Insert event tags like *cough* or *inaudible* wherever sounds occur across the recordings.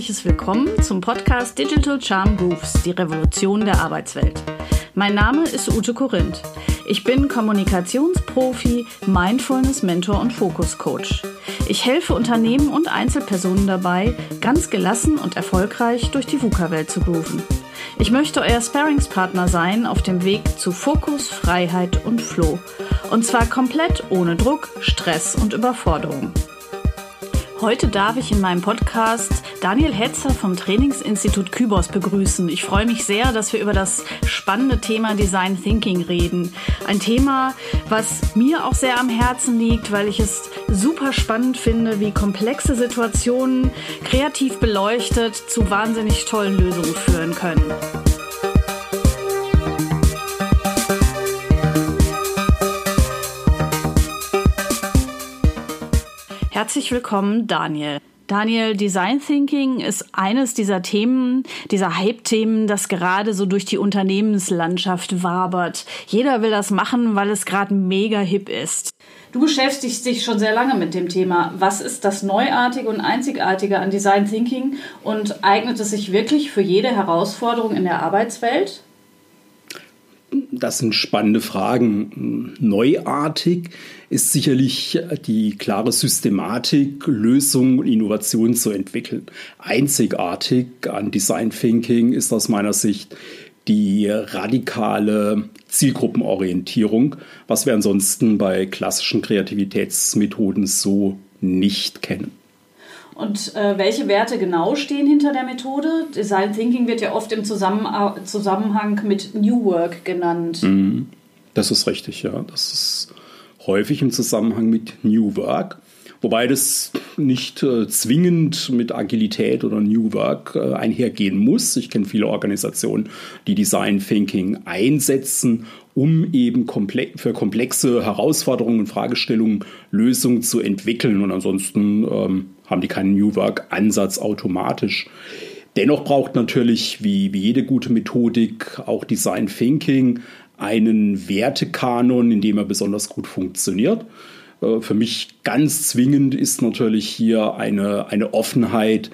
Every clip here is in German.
herzliches Willkommen zum Podcast Digital Charm Grooves, die Revolution der Arbeitswelt. Mein Name ist Ute Korinth. Ich bin Kommunikationsprofi, Mindfulness-Mentor und Fokus-Coach. Ich helfe Unternehmen und Einzelpersonen dabei, ganz gelassen und erfolgreich durch die VUCA-Welt zu grooven. Ich möchte euer Sparringspartner sein auf dem Weg zu Fokus, Freiheit und Flow. Und zwar komplett ohne Druck, Stress und Überforderung. Heute darf ich in meinem Podcast Daniel Hetzer vom Trainingsinstitut Kybos begrüßen. Ich freue mich sehr, dass wir über das spannende Thema Design Thinking reden. Ein Thema, was mir auch sehr am Herzen liegt, weil ich es super spannend finde, wie komplexe Situationen kreativ beleuchtet zu wahnsinnig tollen Lösungen führen können. Herzlich willkommen, Daniel. Daniel, Design Thinking ist eines dieser Themen, dieser Hype-Themen, das gerade so durch die Unternehmenslandschaft wabert. Jeder will das machen, weil es gerade mega hip ist. Du beschäftigst dich schon sehr lange mit dem Thema. Was ist das Neuartige und Einzigartige an Design Thinking und eignet es sich wirklich für jede Herausforderung in der Arbeitswelt? Das sind spannende Fragen. Neuartig ist sicherlich die klare Systematik, Lösungen und Innovationen zu entwickeln. Einzigartig an Design Thinking ist aus meiner Sicht die radikale Zielgruppenorientierung, was wir ansonsten bei klassischen Kreativitätsmethoden so nicht kennen. Und äh, welche Werte genau stehen hinter der Methode? Design Thinking wird ja oft im Zusammenhang mit New Work genannt. Mhm. Das ist richtig, ja. Das ist häufig im Zusammenhang mit New Work. Wobei das nicht äh, zwingend mit Agilität oder New Work äh, einhergehen muss. Ich kenne viele Organisationen, die Design Thinking einsetzen, um eben komple für komplexe Herausforderungen und Fragestellungen Lösungen zu entwickeln. Und ansonsten ähm, haben die keinen New Work-Ansatz automatisch. Dennoch braucht natürlich, wie, wie jede gute Methodik, auch Design Thinking einen Wertekanon, in dem er besonders gut funktioniert. Äh, für mich ganz zwingend ist natürlich hier eine, eine Offenheit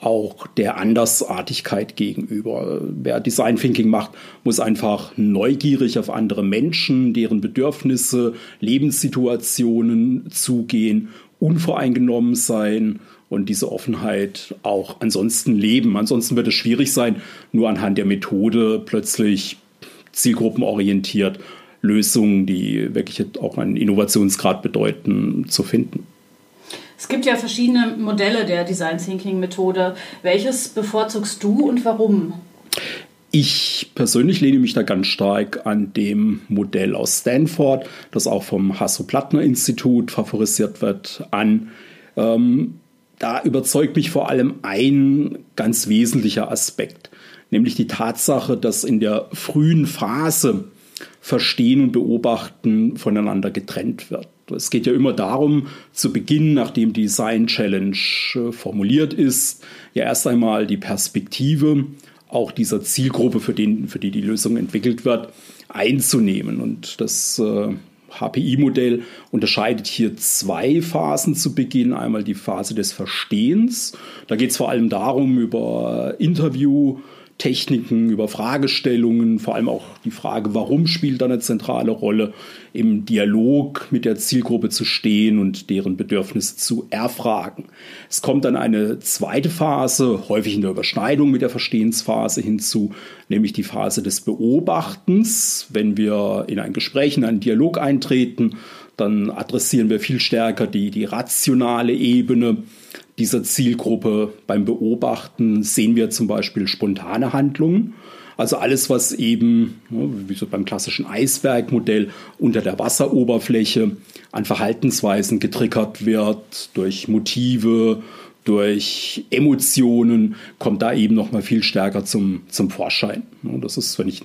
auch der Andersartigkeit gegenüber. Wer Design Thinking macht, muss einfach neugierig auf andere Menschen, deren Bedürfnisse, Lebenssituationen zugehen, unvoreingenommen sein und diese Offenheit auch ansonsten leben. Ansonsten wird es schwierig sein, nur anhand der Methode plötzlich zielgruppenorientiert Lösungen, die wirklich auch einen Innovationsgrad bedeuten, zu finden. Es gibt ja verschiedene Modelle der Design Thinking Methode. Welches bevorzugst du und warum? Ich persönlich lehne mich da ganz stark an dem Modell aus Stanford, das auch vom Hasso-Plattner-Institut favorisiert wird, an. Ähm, da überzeugt mich vor allem ein ganz wesentlicher Aspekt, nämlich die Tatsache, dass in der frühen Phase Verstehen und Beobachten voneinander getrennt wird. Es geht ja immer darum, zu Beginn, nachdem die Design Challenge äh, formuliert ist, ja erst einmal die Perspektive auch dieser Zielgruppe, für, den, für die die Lösung entwickelt wird, einzunehmen. Und das äh, HPI-Modell unterscheidet hier zwei Phasen zu Beginn. Einmal die Phase des Verstehens. Da geht es vor allem darum, über Interview, Techniken, über Fragestellungen, vor allem auch die Frage, warum spielt da eine zentrale Rolle, im Dialog mit der Zielgruppe zu stehen und deren Bedürfnisse zu erfragen. Es kommt dann eine zweite Phase, häufig in der Überschneidung mit der Verstehensphase hinzu, nämlich die Phase des Beobachtens. Wenn wir in ein Gespräch, in einen Dialog eintreten, dann adressieren wir viel stärker die, die rationale Ebene dieser Zielgruppe. Beim Beobachten sehen wir zum Beispiel spontane Handlungen. Also alles, was eben, wie so beim klassischen Eisbergmodell, unter der Wasseroberfläche an Verhaltensweisen getriggert wird durch Motive, durch Emotionen, kommt da eben noch mal viel stärker zum, zum Vorschein. Das ist, wenn ich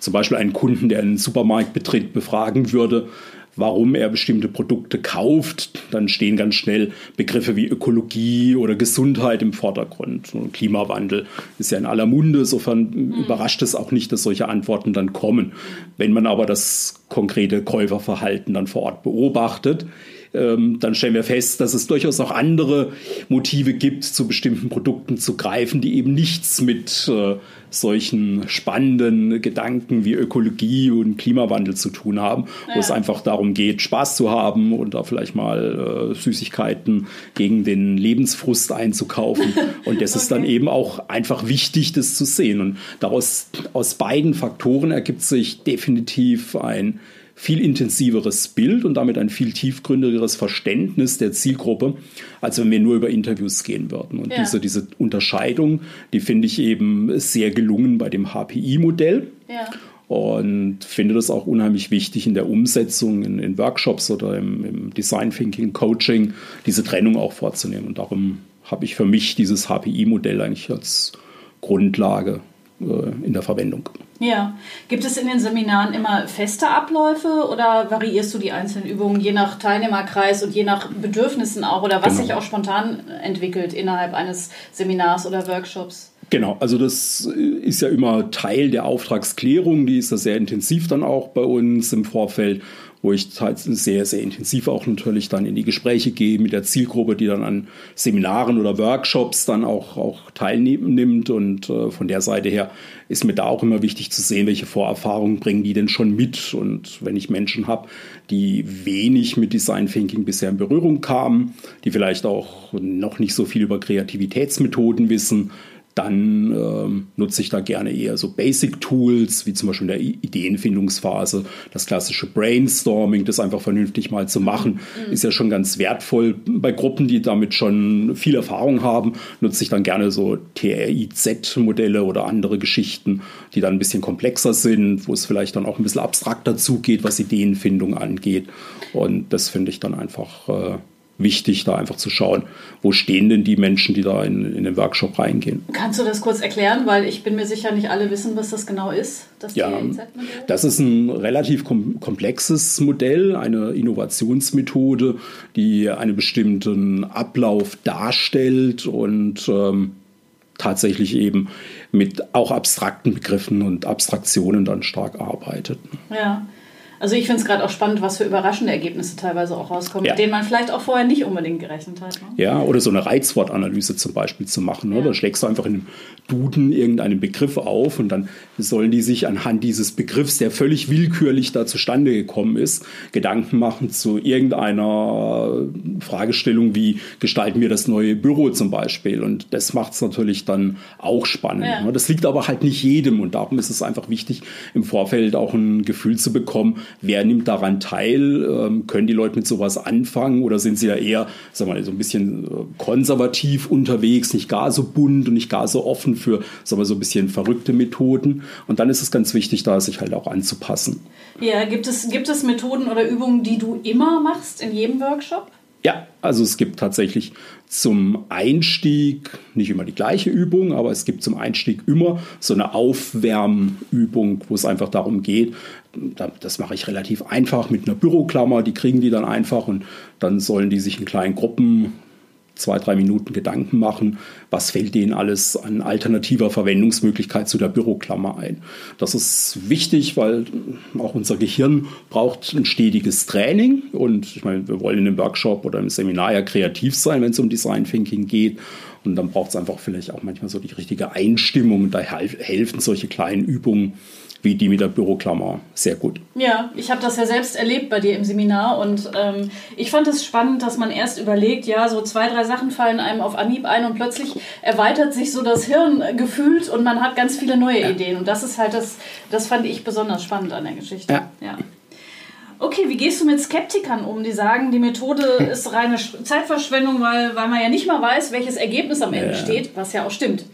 zum Beispiel einen Kunden, der einen Supermarkt betritt, befragen würde, warum er bestimmte Produkte kauft, dann stehen ganz schnell Begriffe wie Ökologie oder Gesundheit im Vordergrund. Und Klimawandel ist ja in aller Munde, insofern mhm. überrascht es auch nicht, dass solche Antworten dann kommen. Wenn man aber das konkrete Käuferverhalten dann vor Ort beobachtet, ähm, dann stellen wir fest, dass es durchaus auch andere Motive gibt, zu bestimmten Produkten zu greifen, die eben nichts mit äh, solchen spannenden Gedanken wie Ökologie und Klimawandel zu tun haben, ja. wo es einfach darum geht, Spaß zu haben und da vielleicht mal äh, Süßigkeiten gegen den Lebensfrust einzukaufen. *laughs* Und das okay. ist dann eben auch einfach wichtig, das zu sehen. Und daraus aus beiden Faktoren ergibt sich definitiv ein viel intensiveres Bild und damit ein viel tiefgründigeres Verständnis der Zielgruppe, als wenn wir nur über Interviews gehen würden. Und ja. diese, diese Unterscheidung, die finde ich eben sehr gelungen bei dem HPI-Modell. Ja. Und finde das auch unheimlich wichtig in der Umsetzung in, in Workshops oder im, im Design Thinking Coaching, diese Trennung auch vorzunehmen. Und darum habe ich für mich dieses HPI-Modell eigentlich als Grundlage in der Verwendung. Ja. Gibt es in den Seminaren immer feste Abläufe oder variierst du die einzelnen Übungen je nach Teilnehmerkreis und je nach Bedürfnissen auch oder was genau. sich auch spontan entwickelt innerhalb eines Seminars oder Workshops? Genau, also das ist ja immer Teil der Auftragsklärung, die ist ja sehr intensiv dann auch bei uns im Vorfeld wo ich halt sehr, sehr intensiv auch natürlich dann in die Gespräche gehe mit der Zielgruppe, die dann an Seminaren oder Workshops dann auch, auch teilnimmt. Und äh, von der Seite her ist mir da auch immer wichtig zu sehen, welche Vorerfahrungen bringen die denn schon mit. Und wenn ich Menschen habe, die wenig mit Design Thinking bisher in Berührung kamen, die vielleicht auch noch nicht so viel über Kreativitätsmethoden wissen, dann ähm, nutze ich da gerne eher so Basic-Tools, wie zum Beispiel in der Ideenfindungsphase, das klassische Brainstorming, das einfach vernünftig mal zu machen, mhm. ist ja schon ganz wertvoll. Bei Gruppen, die damit schon viel Erfahrung haben, nutze ich dann gerne so TRIZ-Modelle oder andere Geschichten, die dann ein bisschen komplexer sind, wo es vielleicht dann auch ein bisschen abstrakter zugeht, was Ideenfindung angeht. Und das finde ich dann einfach äh, wichtig, da einfach zu schauen, wo stehen denn die Menschen, die da in, in den Workshop reingehen. Kannst du das kurz erklären, weil ich bin mir sicher, nicht alle wissen, was das genau ist, das ja, Das ist ein relativ kom komplexes Modell, eine Innovationsmethode, die einen bestimmten Ablauf darstellt und ähm, tatsächlich eben mit auch abstrakten Begriffen und Abstraktionen dann stark arbeitet. Ja. Also ich finde es gerade auch spannend, was für überraschende Ergebnisse teilweise auch rauskommen, ja. mit denen man vielleicht auch vorher nicht unbedingt gerechnet hat. Ne? Ja, oder so eine Reizwortanalyse zum Beispiel zu machen. Ne? Ja. Da schlägst du einfach in einem Duden irgendeinen Begriff auf und dann sollen die sich anhand dieses Begriffs, der völlig willkürlich da zustande gekommen ist, Gedanken machen zu irgendeiner Fragestellung wie gestalten wir das neue Büro zum Beispiel. Und das macht es natürlich dann auch spannend. Ja. Ne? Das liegt aber halt nicht jedem und darum ist es einfach wichtig, im Vorfeld auch ein Gefühl zu bekommen, wer nimmt daran teil? Ähm, können die Leute mit sowas anfangen oder sind sie ja eher, sag mal, so ein bisschen äh, konservativ unterwegs, nicht gar so bunt und nicht gar so offen für, sag mal, so ein bisschen verrückte Methoden? Und dann ist es ganz wichtig, da sich halt auch anzupassen. Ja, gibt es, gibt es Methoden oder Übungen, die du immer machst in jedem Workshop? Ja, also es gibt tatsächlich zum Einstieg nicht immer die gleiche Übung, aber es gibt zum Einstieg immer so eine Aufwärmübung, wo es einfach darum geht, das mache ich relativ einfach mit einer Büroklammer, die kriegen die dann einfach und dann sollen die sich in kleinen Gruppen zwei, drei Minuten Gedanken machen, was fällt denen alles an alternativer Verwendungsmöglichkeit zu der Büroklammer ein. Das ist wichtig, weil auch unser Gehirn braucht ein stetiges Training und ich meine, wir wollen in einem Workshop oder im Seminar ja kreativ sein, wenn es um Design Thinking geht. Und dann braucht es einfach vielleicht auch manchmal so die richtige Einstimmung. Da helfen solche kleinen Übungen wie die mit der Büroklammer sehr gut. Ja, ich habe das ja selbst erlebt bei dir im Seminar und ähm, ich fand es spannend, dass man erst überlegt, ja, so zwei, drei Sachen fallen einem auf Anhieb ein und plötzlich erweitert sich so das Hirn gefühlt und man hat ganz viele neue ja. Ideen und das ist halt das, das fand ich besonders spannend an der Geschichte. Ja. ja. Okay, wie gehst du mit Skeptikern um, die sagen, die Methode *laughs* ist reine Zeitverschwendung, weil, weil man ja nicht mal weiß, welches Ergebnis am Ende ja. steht, was ja auch stimmt.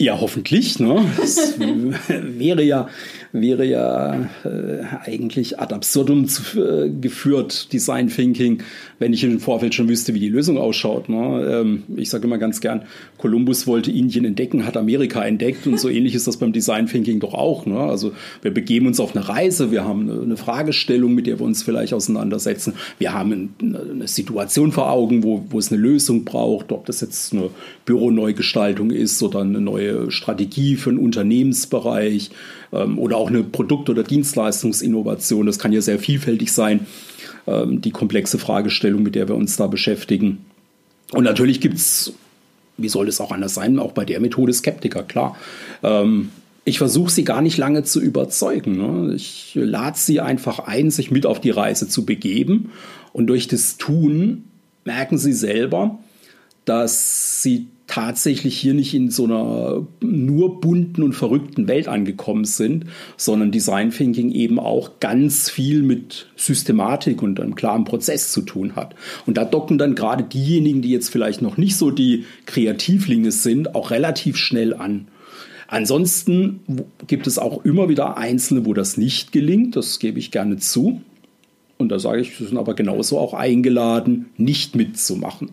Ja, hoffentlich. Ne? *laughs* Das wäre ja wäre ja äh, eigentlich ad absurdum zu, äh, geführt, Design Thinking, wenn ich im Vorfeld schon wüsste, wie die Lösung ausschaut. Ne? Ähm, ich sage immer ganz gern, Kolumbus wollte Indien entdecken, hat Amerika entdeckt und so *laughs* ähnlich ist das beim Design Thinking doch auch. Ne? Also wir begeben uns auf eine Reise, wir haben eine Fragestellung, mit der wir uns vielleicht auseinandersetzen. Wir haben eine Situation vor Augen, wo, wo es eine Lösung braucht, ob das jetzt eine Büroneugestaltung ist oder eine neue Strategie für einen Unternehmensbereich ähm, oder auch eine Produkt- oder Dienstleistungsinnovation. Das kann ja sehr vielfältig sein. ähm, die komplexe Fragestellung, mit der wir uns da beschäftigen. Und natürlich gibt es, wie soll es auch anders sein, auch bei der Methode Skeptiker, klar. Ähm, ich versuche sie gar nicht lange zu überzeugen. Ne? Ich lade sie einfach ein, sich mit auf die Reise zu begeben. Und durch das Tun merken sie selber, dass sie tatsächlich hier nicht in so einer nur bunten und verrückten Welt angekommen sind, sondern Design Thinking eben auch ganz viel mit Systematik und einem klaren Prozess zu tun hat. Und da docken dann gerade diejenigen, die jetzt vielleicht noch nicht so die Kreativlinge sind, auch relativ schnell an. Ansonsten gibt es auch immer wieder Einzelne, wo das nicht gelingt, das gebe ich gerne zu. Und da sage ich, sie sind aber genauso auch eingeladen, nicht mitzumachen.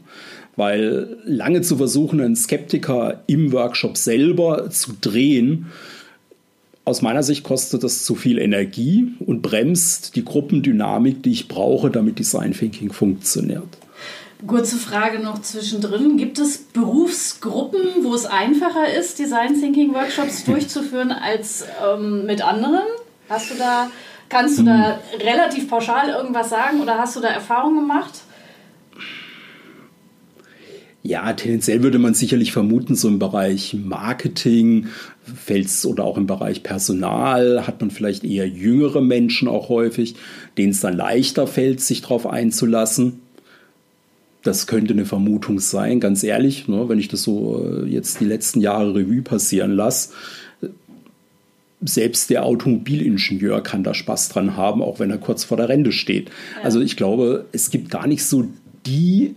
Weil lange zu versuchen, einen Skeptiker im Workshop selber zu drehen, aus meiner Sicht kostet das zu viel Energie und bremst die Gruppendynamik, die ich brauche, damit Design Thinking funktioniert. Kurze Frage noch zwischendrin. Gibt es Berufsgruppen, wo es einfacher ist, Design Thinking Workshops *laughs* durchzuführen als ähm, mit anderen? Hast du da, kannst du da hm. relativ pauschal irgendwas sagen oder hast du da Erfahrungen gemacht? Ja, tendenziell würde man sicherlich vermuten, so im Bereich Marketing fällt's oder auch im Bereich Personal hat man vielleicht eher jüngere Menschen auch häufig, denen es dann leichter fällt, sich darauf einzulassen. Das könnte eine Vermutung sein, ganz ehrlich, ne, wenn ich das so äh, jetzt die letzten Jahre Revue passieren lasse. Selbst der Automobilingenieur kann da Spaß dran haben, auch wenn er kurz vor der Rente steht. Ja. Also ich glaube, es gibt gar nicht so die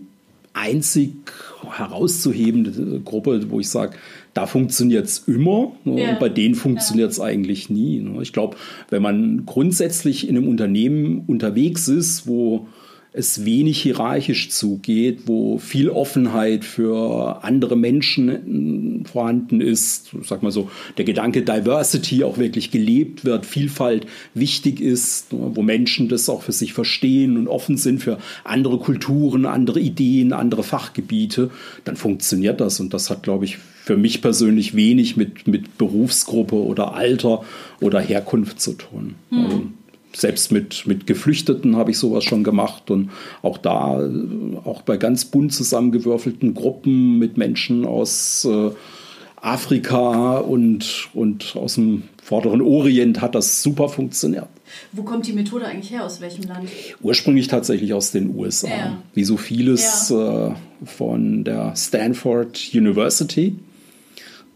einzig herauszuhebende Gruppe, wo ich sage, da funktioniert es immer ne, ja. und bei denen funktioniert es ja. eigentlich nie. Ne. Ich glaube, wenn man grundsätzlich in einem Unternehmen unterwegs ist, wo es wenig hierarchisch zugeht, wo viel Offenheit für andere Menschen vorhanden ist, sag mal so, der Gedanke Diversity auch wirklich gelebt wird, Vielfalt wichtig ist, wo Menschen das auch für sich verstehen und offen sind für andere Kulturen, andere Ideen, andere Fachgebiete, dann funktioniert das und das hat, glaube ich, für mich persönlich wenig mit, mit Berufsgruppe oder Alter oder Herkunft zu tun. Hm. Selbst mit, mit Geflüchteten habe ich sowas schon gemacht und auch da, auch bei ganz bunt zusammengewürfelten Gruppen mit Menschen aus äh, Afrika und, und aus dem vorderen Orient hat das super funktioniert. Wo kommt die Methode eigentlich her? Aus welchem Land? Ursprünglich tatsächlich aus den USA. Ja. Wie so vieles ja. äh, von der Stanford University.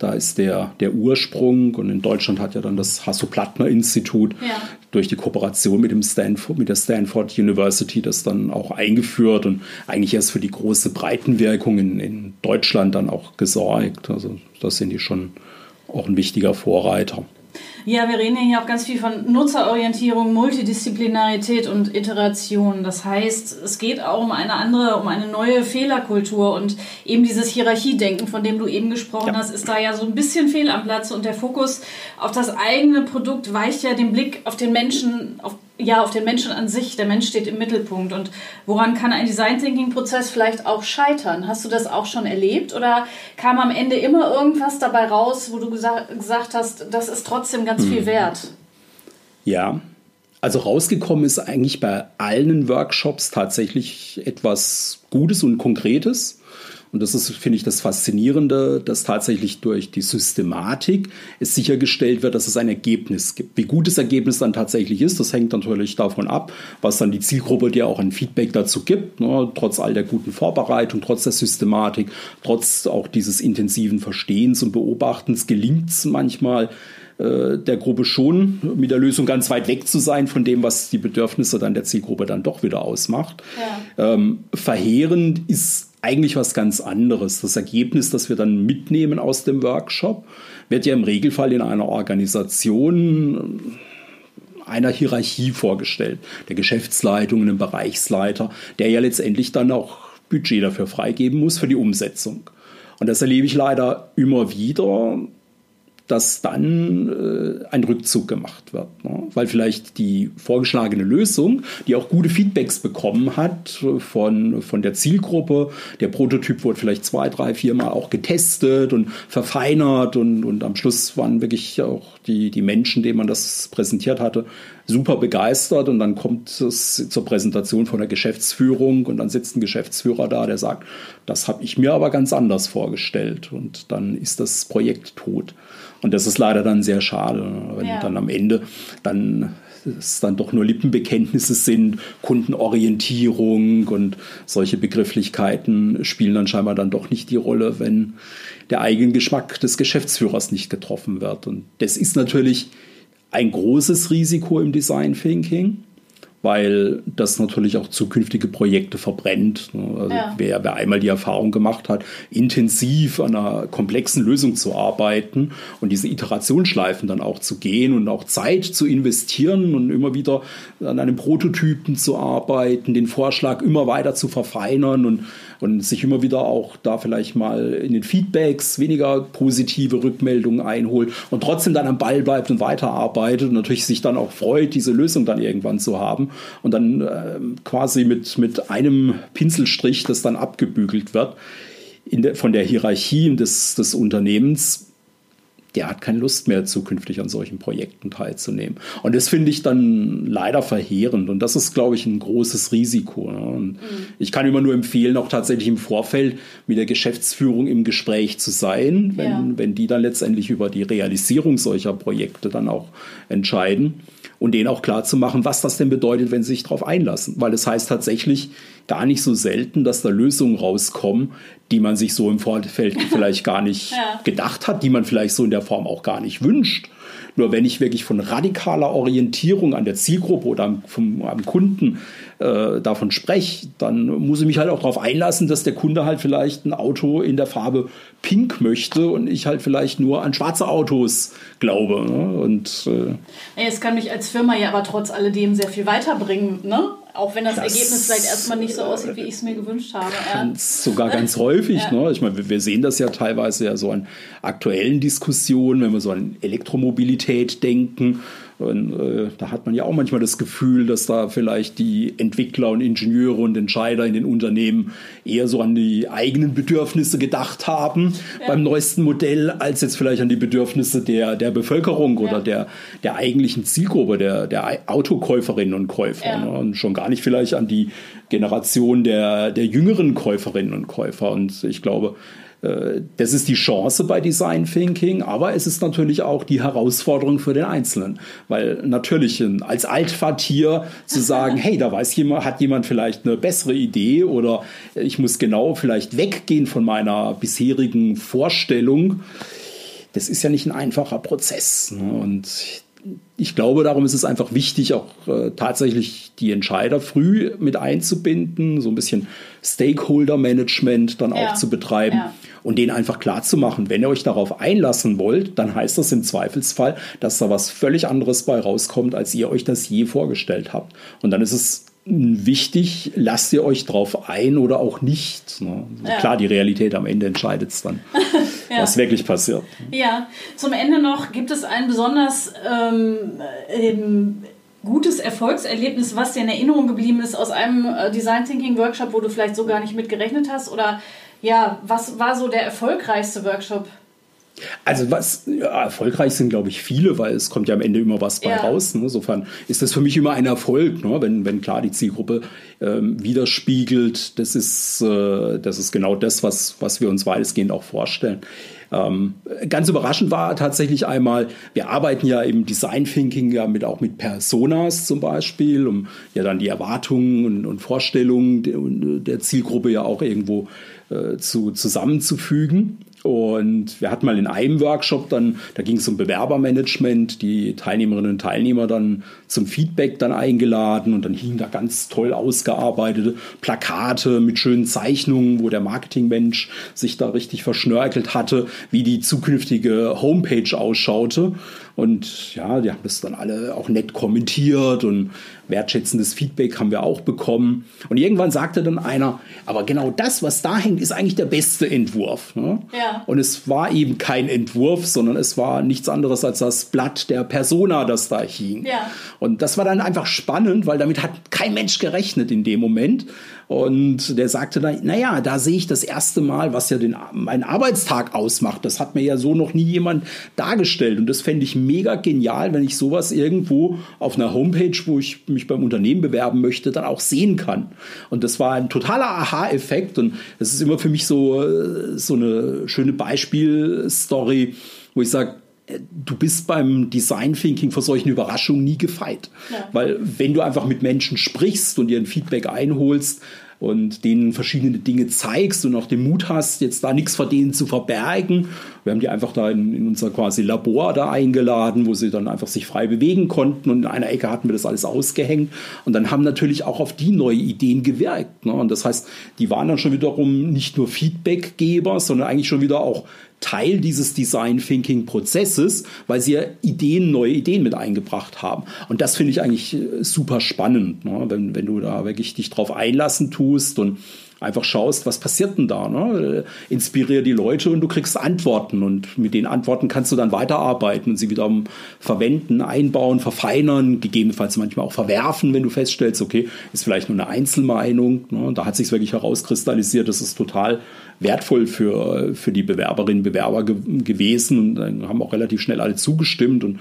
Da ist der, der Ursprung und in Deutschland hat ja dann das Hasso-Plattner-Institut ja. durch die Kooperation mit, dem Stanford, mit der Stanford University das dann auch eingeführt und eigentlich erst für die große Breitenwirkung in, in Deutschland dann auch gesorgt. Also das sind die schon auch ein wichtiger Vorreiter. Ja, wir reden hier auch ganz viel von Nutzerorientierung, Multidisziplinarität und Iteration. Das heißt, es geht auch um eine andere, um eine neue Fehlerkultur und eben dieses Hierarchiedenken, von dem du eben gesprochen ja. hast, ist da ja so ein bisschen fehl am Platz und der Fokus auf das eigene Produkt weicht ja den Blick auf den Menschen, auf ja, auf den Menschen an sich. Der Mensch steht im Mittelpunkt. Und woran kann ein Design Thinking Prozess vielleicht auch scheitern? Hast du das auch schon erlebt? Oder kam am Ende immer irgendwas dabei raus, wo du gesa gesagt hast, das ist trotzdem ganz viel hm. wert? Ja, also rausgekommen ist eigentlich bei allen Workshops tatsächlich etwas Gutes und Konkretes. Und das ist, finde ich, das Faszinierende, dass tatsächlich durch die Systematik es sichergestellt wird, dass es ein Ergebnis gibt. Wie gut das Ergebnis dann tatsächlich ist, das hängt natürlich davon ab, was dann die Zielgruppe dir auch ein Feedback dazu gibt. Ne? Trotz all der guten Vorbereitung, trotz der Systematik, trotz auch dieses intensiven Verstehens und Beobachtens gelingt es manchmal, äh, der Gruppe schon mit der Lösung ganz weit weg zu sein von dem, was die Bedürfnisse dann der Zielgruppe dann doch wieder ausmacht. Ja. Ähm, verheerend ist eigentlich was ganz anderes. Das Ergebnis, das wir dann mitnehmen aus dem Workshop, wird ja im Regelfall in einer Organisation äh, einer Hierarchie vorgestellt. Der Geschäftsleitung, einem Bereichsleiter, der ja letztendlich dann auch Budget dafür freigeben muss für die Umsetzung. Und das erlebe ich leider immer wieder, dass dann äh, ein Rückzug gemacht wird. Ne? Weil vielleicht die vorgeschlagene Lösung, die auch gute Feedbacks bekommen hat von, von der Zielgruppe, der Prototyp wurde vielleicht zwei, drei, vier Mal auch getestet und verfeinert und, und am Schluss waren wirklich auch die, die Menschen, denen man das präsentiert hatte, super begeistert und dann kommt es zur Präsentation von der Geschäftsführung und dann sitzt ein Geschäftsführer da, der sagt, das habe ich mir aber ganz anders vorgestellt und dann ist das Projekt tot. Und das ist leider dann sehr schade, wenn ja. dann am Ende dann es dann doch nur Lippenbekenntnisse sind, Kundenorientierung und solche Begrifflichkeiten spielen dann scheinbar dann doch nicht die Rolle, wenn der eigene Geschmack des Geschäftsführers nicht getroffen wird. Und das ist natürlich ein großes Risiko im Design Thinking weil das natürlich auch zukünftige Projekte verbrennt. Ne? Also ja. wer, wer einmal die Erfahrung gemacht hat, intensiv an einer komplexen Lösung zu arbeiten und diese Iterationsschleifen dann auch zu gehen und auch Zeit zu investieren und immer wieder an einem Prototypen zu arbeiten, den Vorschlag immer weiter zu verfeinern und und sich immer wieder auch da vielleicht mal in den Feedbacks weniger positive Rückmeldungen einholt und trotzdem dann am Ball bleibt und weiterarbeitet und natürlich sich dann auch freut, diese Lösung dann irgendwann zu haben und dann äh, quasi mit, mit einem Pinselstrich das dann abgebügelt wird der, von der Hierarchie des, des Unternehmens der hat keine Lust mehr, zukünftig an solchen Projekten teilzunehmen. Und das finde ich dann leider verheerend. Und das ist, glaube ich, ein großes Risiko. Ne? Mhm. Ich kann immer nur empfehlen, auch tatsächlich im Vorfeld mit der Geschäftsführung im Gespräch zu sein, wenn, ja. wenn die dann letztendlich über die Realisierung solcher Projekte dann auch entscheiden und denen auch klar zu machen, was das denn bedeutet, wenn sie sich darauf einlassen. Weil es das heißt tatsächlich gar nicht so selten, dass da Lösungen rauskommen, die man sich so im Vorfeld *laughs* vielleicht gar nicht ja. gedacht hat, die man vielleicht so in der Form auch gar nicht wünscht. Nur wenn ich wirklich von radikaler Orientierung an der Zielgruppe oder am, vom, am Kunden äh, davon spreche, dann muss ich mich halt auch darauf einlassen, dass der Kunde halt vielleicht ein Auto in der Farbe Pink möchte und ich halt vielleicht nur an schwarze Autos glaube. Ne? Und, äh, es kann mich als Firma ja aber trotz alledem sehr viel weiterbringen. Ne? Auch wenn das, das Ergebnis vielleicht erstmal nicht so aussieht, wie ich es mir gewünscht habe. Ganz, sogar ganz häufig. Ja. Ne? Ich meine, wir sehen das ja teilweise ja so an aktuellen Diskussionen, wenn wir so an Elektromobilität denken und, äh, da hat man ja auch manchmal das Gefühl, dass da vielleicht die Entwickler und Ingenieure und Entscheider in den Unternehmen eher so an die eigenen Bedürfnisse gedacht haben ja. beim neuesten Modell, als jetzt vielleicht an die Bedürfnisse der, der Bevölkerung ja. oder der, der eigentlichen Zielgruppe, der, der Autokäuferinnen und Käufer. Ja. Ne? Und schon gar nicht vielleicht an die Generation der, der jüngeren Käuferinnen und Käufer. Und ich glaube, das ist die Chance bei Design Thinking, aber es ist natürlich auch die Herausforderung für den Einzelnen, weil natürlich als Altvertier zu *laughs* sagen, hey, da weiß jemand, hat jemand vielleicht eine bessere Idee oder ich muss genau vielleicht weggehen von meiner bisherigen Vorstellung. Das ist ja nicht ein einfacher Prozess. Ne? Und ich glaube, darum ist es einfach wichtig, auch äh, tatsächlich die Entscheider früh mit einzubinden, so ein bisschen Stakeholder-Management dann ja. auch zu betreiben ja. Und denen einfach klar zu machen, wenn ihr euch darauf einlassen wollt, dann heißt das im Zweifelsfall, dass da was völlig anderes bei rauskommt, als ihr euch das je vorgestellt habt. Und dann ist es wichtig, lasst ihr euch drauf ein oder auch nicht. Ne? Ja. Klar, die Realität am Ende entscheidet es dann, *laughs* ja. was wirklich passiert. Ja, zum Ende noch gibt es ein besonders ähm, gutes Erfolgserlebnis, was dir in Erinnerung geblieben ist aus einem äh, Design Thinking Workshop, wo du vielleicht so gar nicht mit gerechnet hast? Oder ja, was war so der erfolgreichste Workshop? Also was ja, erfolgreich sind, glaube ich, viele, weil es kommt ja am Ende immer was bei ja. raus. Ne? Insofern ist das für mich immer ein Erfolg, ne? wenn, wenn klar die Zielgruppe ähm, widerspiegelt. Das ist, äh, das ist genau das, was, was wir uns weitestgehend auch vorstellen. Ähm, ganz überraschend war tatsächlich einmal, wir arbeiten ja im Design Thinking ja mit, auch mit Personas zum Beispiel, um ja dann die Erwartungen und, und Vorstellungen der, der, Zielgruppe ja auch irgendwo äh, zu, zusammenzufügen. Und wir hatten mal in einem Workshop dann, da ging es um Bewerbermanagement, die Teilnehmerinnen und Teilnehmer dann zum Feedback dann eingeladen und dann hingen da ganz toll ausgearbeitete Plakate mit schönen Zeichnungen, wo der Marketingmensch sich da richtig verschnörkelt hatte, wie die zukünftige Homepage ausschaute. Und ja, die haben das dann alle auch nett kommentiert und wertschätzendes Feedback haben wir auch bekommen. Und irgendwann sagte dann einer, aber genau das, was da hängt, ist eigentlich der beste Entwurf. Ne? Ja. Und es war eben kein Entwurf, sondern es war nichts anderes als das Blatt der Persona, das da hing. Ja. Und das war dann einfach spannend, weil damit hat kein Mensch gerechnet in dem Moment. Und der sagte dann, naja, da sehe ich das erste Mal, was ja den, meinen Arbeitstag ausmacht. Das hat mir ja so noch nie jemand dargestellt. Und das fände ich mega genial, wenn ich sowas irgendwo auf einer Homepage, wo ich mich beim Unternehmen bewerben möchte, dann auch sehen kann. Und das war ein totaler Aha-Effekt. Und es ist immer für mich so, so eine schöne Beispielstory, wo ich sage, du bist beim Design Thinking vor solchen Überraschungen nie gefeit. Ja. Weil wenn du einfach mit Menschen sprichst und dir ein Feedback einholst, und denen verschiedene Dinge zeigst und auch den Mut hast, jetzt da nichts vor denen zu verbergen. Wir haben die einfach da in, in, unser quasi Labor da eingeladen, wo sie dann einfach sich frei bewegen konnten und in einer Ecke hatten wir das alles ausgehängt und dann haben natürlich auch auf die neue Ideen gewirkt. Ne? Und das heißt, die waren dann schon wiederum nicht nur Feedbackgeber, sondern eigentlich schon wieder auch Teil dieses Design Thinking Prozesses, weil sie ja Ideen, neue Ideen mit eingebracht haben. Und das finde ich eigentlich äh, super spannend, ne? wenn, wenn du da wirklich dich drauf einlassen tust und einfach schaust, was passiert denn da. Ne? Inspiriere die Leute und du kriegst Antworten und mit den Antworten kannst du dann weiterarbeiten und sie wieder verwenden, einbauen, verfeinern, gegebenenfalls manchmal auch verwerfen, wenn du feststellst, okay, ist vielleicht nur eine Einzelmeinung. Ne? Da hat sich wirklich herauskristallisiert, das ist total wertvoll für, für die Bewerberinnen und Bewerber ge gewesen und dann haben auch relativ schnell alle zugestimmt und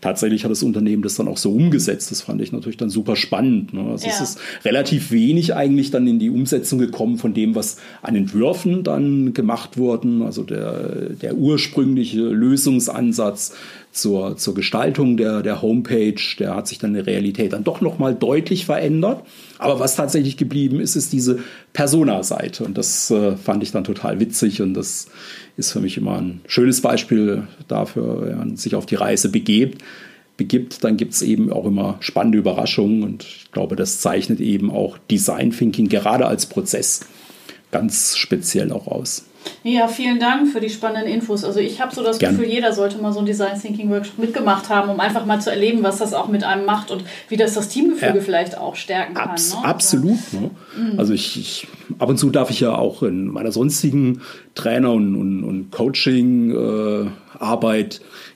tatsächlich hat das Unternehmen das dann auch so umgesetzt. Das fand ich natürlich dann super spannend. Ne? Also ja. es ist relativ wenig eigentlich dann in die Umsetzung gekommen von dem, was an Entwürfen dann gemacht wurden. Also der, der ursprüngliche Lösungsansatz zur, zur Gestaltung der, der Homepage, der hat sich dann in der Realität dann doch nochmal deutlich verändert. Aber was tatsächlich geblieben ist, ist diese Persona-Seite. Und das äh, fand ich dann total witzig und das ist für mich immer ein schönes Beispiel dafür, wenn man sich auf die Reise begebt, begibt, dann gibt es eben auch immer spannende Überraschungen und ich glaube, das zeichnet eben auch Design Thinking gerade als Prozess ganz speziell auch aus. Ja, vielen Dank für die spannenden Infos. Also ich habe so das Gerne. Gefühl, jeder sollte mal so einen Design Thinking Workshop mitgemacht haben, um einfach mal zu erleben, was das auch mit einem macht und wie das das Teamgefüge ja. vielleicht auch stärken kann. Abs ne? Absolut. Ne? Mhm. Also ich, ich, ab und zu darf ich ja auch in meiner sonstigen Trainer- und, und, und Coaching-Arbeit äh,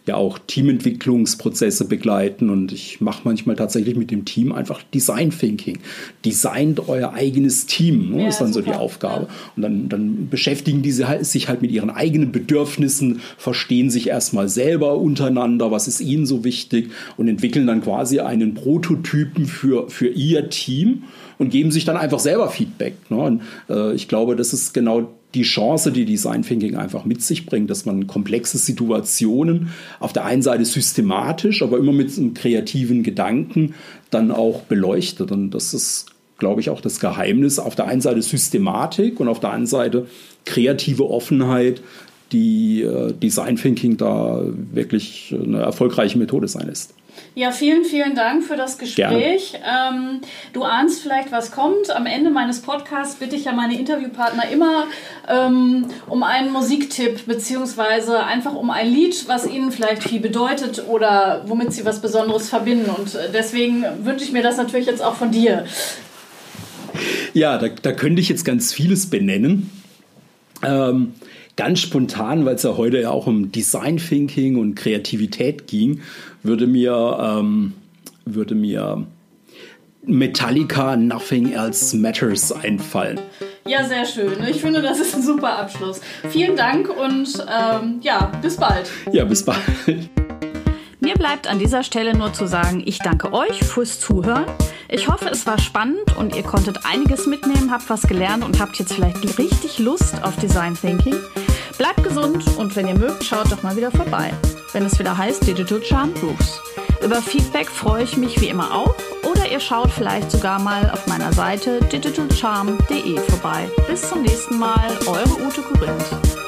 ja auch Teamentwicklungsprozesse begleiten und ich mache manchmal tatsächlich mit dem Team einfach Design Thinking. Designt euer eigenes Team, ne? ja, ist dann super. so die Aufgabe. Und dann, dann beschäftigen diese halt, sich halt mit ihren eigenen Bedürfnissen, verstehen sich erstmal selber untereinander, was ist ihnen so wichtig und entwickeln dann quasi einen Prototypen für, für ihr Team und geben sich dann einfach selber Feedback. Ne? Und, äh, ich glaube, das ist genau die Chance, die Design Thinking einfach mit sich bringt, dass man komplexe Situationen auf der einen Seite systematisch, aber immer mit einem kreativen Gedanken dann auch beleuchtet. Und das ist, glaube ich, auch das Geheimnis. Auf der einen Seite Systematik und auf der anderen Seite kreative Offenheit, die äh, Design Thinking da wirklich eine erfolgreiche Methode sein lässt. Ja, vielen, vielen Dank für das Gespräch. Ähm, du ahnst vielleicht, was kommt. Am Ende meines Podcasts bitte ich ja meine Interviewpartner immer ähm, um einen Musiktipp beziehungsweise einfach um ein Lied, was ihnen vielleicht viel bedeutet oder womit sie was Besonderes verbinden. Und äh, deswegen wünsche ich mir das natürlich jetzt auch von dir. Ja, da, da könnte ich jetzt ganz vieles benennen. Ähm, ganz spontan, weil es ja heute ja auch um Design Thinking und Kreativität ging, würde mir, ähm, würde mir Metallica Nothing Else Matters einfallen. Ja, sehr schön. Ich finde, das ist ein super Abschluss. Vielen Dank und ähm, ja, bis bald. Ja, bis bald. Mir bleibt an dieser Stelle nur zu sagen, ich danke euch fürs Zuhören. Ich hoffe, es war spannend und ihr konntet einiges mitnehmen, habt was gelernt und habt jetzt vielleicht richtig Lust auf Design Thinking. Bleibt gesund und wenn ihr mögt, schaut doch mal wieder vorbei, wenn es wieder heißt Digital Charm Proofs. Über Feedback freue ich mich wie immer auch oder ihr schaut vielleicht sogar mal auf meiner Seite digitalcharm.de vorbei. Bis zum nächsten Mal, eure Ute Korinth.